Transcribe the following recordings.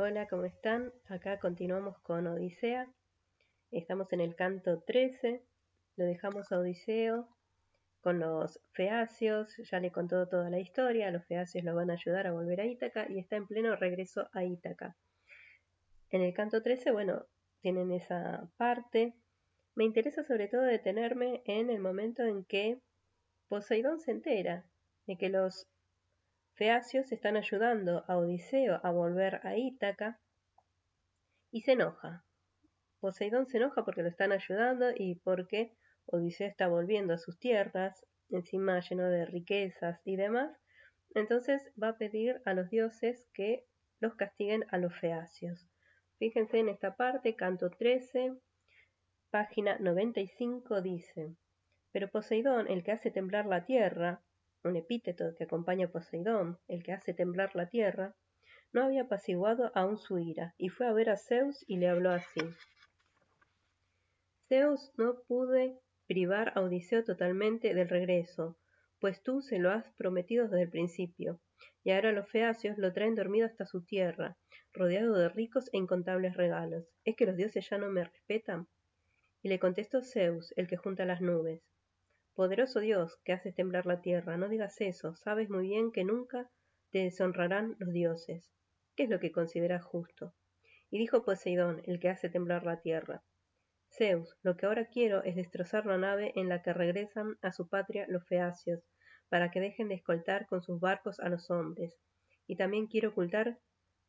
Hola, ¿cómo están? Acá continuamos con Odisea. Estamos en el canto 13. Lo dejamos a Odiseo con los feacios. Ya le contó toda la historia. Los feacios lo van a ayudar a volver a Ítaca y está en pleno regreso a Ítaca. En el canto 13, bueno, tienen esa parte. Me interesa sobre todo detenerme en el momento en que Poseidón se entera de que los Feacios están ayudando a Odiseo a volver a Ítaca y se enoja. Poseidón se enoja porque lo están ayudando y porque Odiseo está volviendo a sus tierras, encima lleno de riquezas y demás. Entonces va a pedir a los dioses que los castiguen a los feacios. Fíjense en esta parte, canto 13, página 95 dice, pero Poseidón, el que hace temblar la tierra, un epíteto que acompaña a Poseidón, el que hace temblar la tierra, no había apaciguado aún su ira, y fue a ver a Zeus y le habló así. Zeus, no pude privar a Odiseo totalmente del regreso, pues tú se lo has prometido desde el principio, y ahora los feacios lo traen dormido hasta su tierra, rodeado de ricos e incontables regalos. ¿Es que los dioses ya no me respetan? Y le contestó Zeus, el que junta las nubes. Poderoso Dios, que haces temblar la tierra, no digas eso, sabes muy bien que nunca te deshonrarán los dioses. ¿Qué es lo que consideras justo? Y dijo Poseidón, el que hace temblar la tierra. Zeus, lo que ahora quiero es destrozar la nave en la que regresan a su patria los feacios, para que dejen de escoltar con sus barcos a los hombres, y también quiero ocultar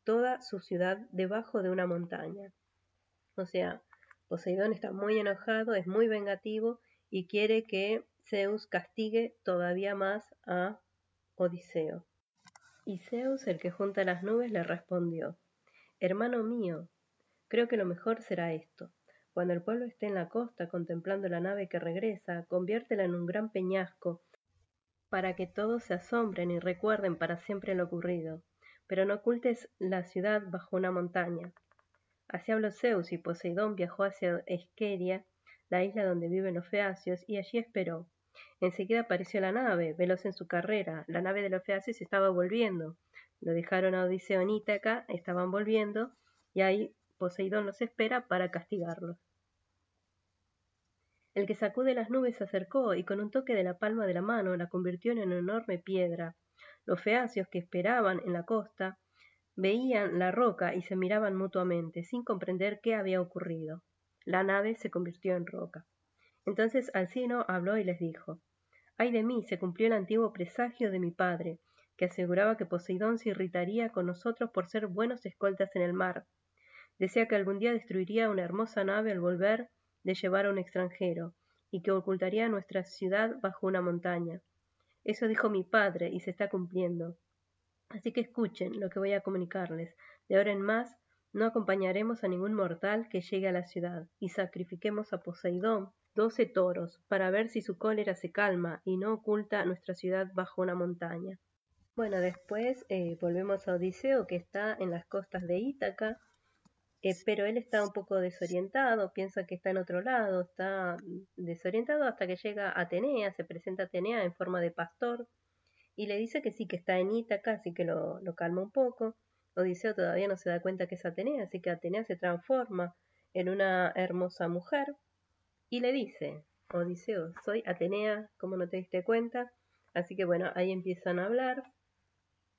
toda su ciudad debajo de una montaña. O sea, Poseidón está muy enojado, es muy vengativo y quiere que Zeus castigue todavía más a Odiseo. Y Zeus, el que junta las nubes, le respondió, Hermano mío, creo que lo mejor será esto. Cuando el pueblo esté en la costa contemplando la nave que regresa, conviértela en un gran peñasco, para que todos se asombren y recuerden para siempre lo ocurrido. Pero no ocultes la ciudad bajo una montaña. Así habló Zeus y Poseidón viajó hacia Esqueria, la isla donde viven los feacios, y allí esperó. Enseguida apareció la nave, veloz en su carrera. La nave de los feacios estaba volviendo. Lo dejaron a Odiseo en Ítaca, estaban volviendo, y ahí Poseidón los espera para castigarlos. El que sacude las nubes se acercó y con un toque de la palma de la mano la convirtió en una enorme piedra. Los feacios que esperaban en la costa veían la roca y se miraban mutuamente, sin comprender qué había ocurrido. La nave se convirtió en roca. Entonces Alcino habló y les dijo Ay de mí, se cumplió el antiguo presagio de mi padre, que aseguraba que Poseidón se irritaría con nosotros por ser buenos escoltas en el mar. Decía que algún día destruiría una hermosa nave al volver de llevar a un extranjero, y que ocultaría nuestra ciudad bajo una montaña. Eso dijo mi padre y se está cumpliendo. Así que escuchen lo que voy a comunicarles. De ahora en más no acompañaremos a ningún mortal que llegue a la ciudad, y sacrifiquemos a Poseidón doce toros, para ver si su cólera se calma y no oculta nuestra ciudad bajo una montaña. Bueno, después eh, volvemos a Odiseo, que está en las costas de Ítaca, eh, pero él está un poco desorientado, piensa que está en otro lado, está desorientado hasta que llega Atenea, se presenta Atenea en forma de pastor y le dice que sí, que está en Ítaca, así que lo, lo calma un poco. Odiseo todavía no se da cuenta que es Atenea, así que Atenea se transforma en una hermosa mujer y le dice, Odiseo, soy Atenea, como no te diste cuenta. Así que bueno, ahí empiezan a hablar.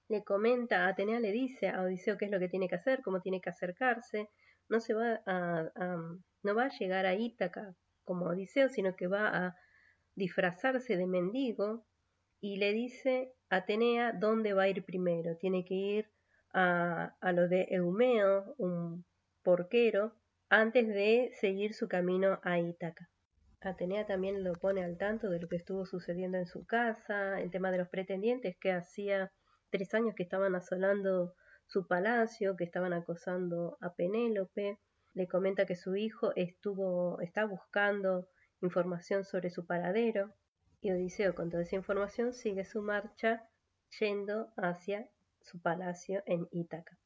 Le comenta, Atenea le dice a Odiseo qué es lo que tiene que hacer, cómo tiene que acercarse. No se va a, no va a llegar a Ítaca como Odiseo, sino que va a disfrazarse de mendigo y le dice a Atenea dónde va a ir primero. Tiene que ir a, a lo de Eumeo, un porquero, antes de seguir su camino a Ítaca. Atenea también lo pone al tanto de lo que estuvo sucediendo en su casa, el tema de los pretendientes, que hacía tres años que estaban asolando su palacio, que estaban acosando a Penélope. Le comenta que su hijo estuvo, está buscando información sobre su paradero. Y Odiseo, con toda esa información, sigue su marcha yendo hacia su palacio en Ítaca.